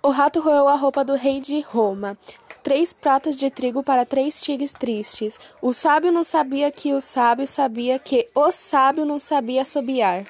O rato roeu a roupa do rei de Roma. Três pratas de trigo para três tigres tristes. O sábio não sabia que o sábio sabia que o sábio não sabia assobiar.